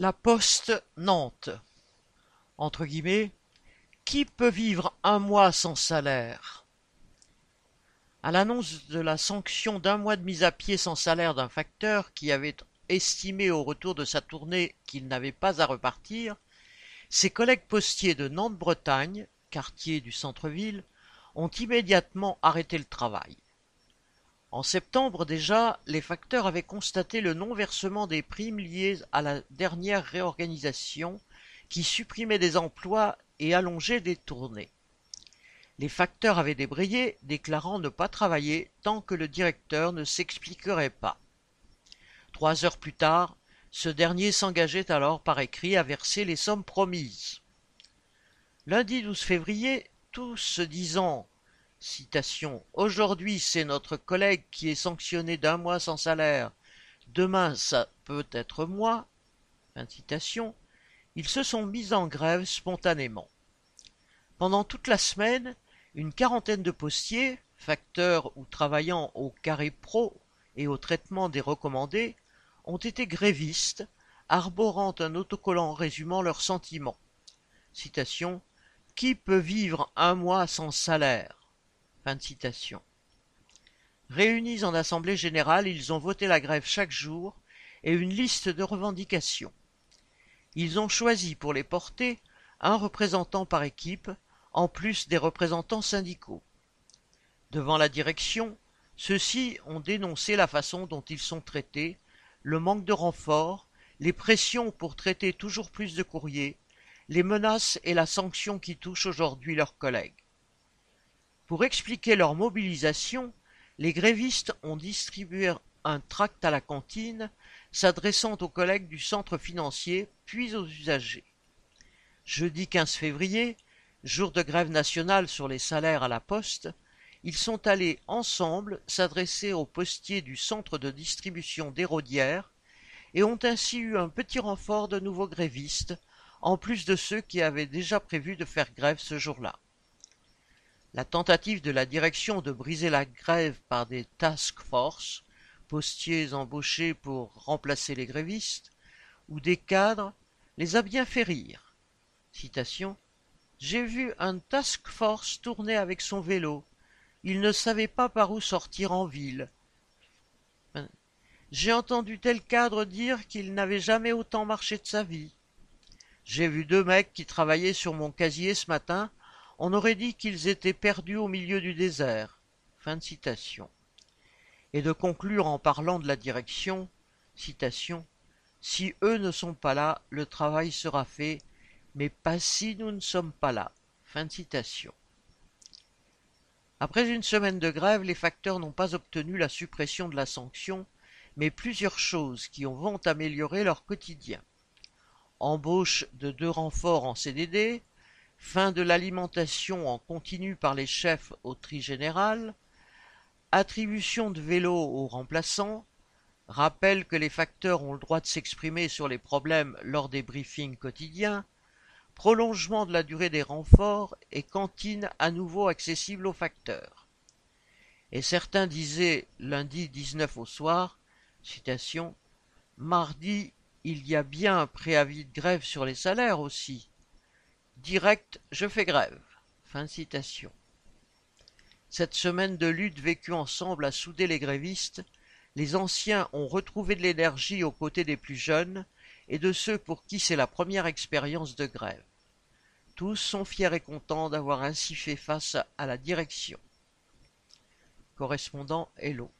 La Poste Nantes entre guillemets, Qui peut vivre un mois sans salaire? À l'annonce de la sanction d'un mois de mise à pied sans salaire d'un facteur qui avait estimé au retour de sa tournée qu'il n'avait pas à repartir, ses collègues postiers de Nantes-Bretagne, quartier du centre-ville, ont immédiatement arrêté le travail. En septembre déjà, les facteurs avaient constaté le non-versement des primes liées à la dernière réorganisation qui supprimait des emplois et allongeait des tournées. Les facteurs avaient débrayé, déclarant ne pas travailler tant que le directeur ne s'expliquerait pas. Trois heures plus tard, ce dernier s'engageait alors par écrit à verser les sommes promises. Lundi 12 février, tous se disant Aujourd'hui, c'est notre collègue qui est sanctionné d'un mois sans salaire. Demain, ça peut être moi. Ils se sont mis en grève spontanément. Pendant toute la semaine, une quarantaine de postiers, facteurs ou travaillant au carré pro et au traitement des recommandés, ont été grévistes, arborant un autocollant résumant leurs sentiments. Qui peut vivre un mois sans salaire? Réunis en assemblée générale, ils ont voté la grève chaque jour et une liste de revendications. Ils ont choisi pour les porter un représentant par équipe, en plus des représentants syndicaux. Devant la direction, ceux-ci ont dénoncé la façon dont ils sont traités, le manque de renforts, les pressions pour traiter toujours plus de courriers, les menaces et la sanction qui touchent aujourd'hui leurs collègues. Pour expliquer leur mobilisation, les grévistes ont distribué un tract à la cantine s'adressant aux collègues du centre financier puis aux usagers. Jeudi 15 février, jour de grève nationale sur les salaires à la poste, ils sont allés ensemble s'adresser aux postiers du centre de distribution d'Hérodière et ont ainsi eu un petit renfort de nouveaux grévistes, en plus de ceux qui avaient déjà prévu de faire grève ce jour-là. La tentative de la direction de briser la grève par des task force, postiers embauchés pour remplacer les grévistes, ou des cadres, les a bien fait rire. J'ai vu un task force tourner avec son vélo. Il ne savait pas par où sortir en ville. J'ai entendu tel cadre dire qu'il n'avait jamais autant marché de sa vie. J'ai vu deux mecs qui travaillaient sur mon casier ce matin on aurait dit qu'ils étaient perdus au milieu du désert. Fin de citation. Et de conclure en parlant de la direction, citation, Si eux ne sont pas là, le travail sera fait, mais pas si nous ne sommes pas là. Fin de citation. Après une semaine de grève, les facteurs n'ont pas obtenu la suppression de la sanction, mais plusieurs choses qui vont améliorer leur quotidien. Embauche de deux renforts en CDD, fin de l'alimentation en continu par les chefs au tri général, attribution de vélos aux remplaçants, rappel que les facteurs ont le droit de s'exprimer sur les problèmes lors des briefings quotidiens, prolongement de la durée des renforts et cantine à nouveau accessible aux facteurs. Et certains disaient lundi 19 au soir, citation, Mardi, il y a bien un préavis de grève sur les salaires aussi. Direct, je fais grève. Fin citation. Cette semaine de lutte vécue ensemble a soudé les grévistes, les anciens ont retrouvé de l'énergie aux côtés des plus jeunes et de ceux pour qui c'est la première expérience de grève. Tous sont fiers et contents d'avoir ainsi fait face à la direction. Correspondant Hello.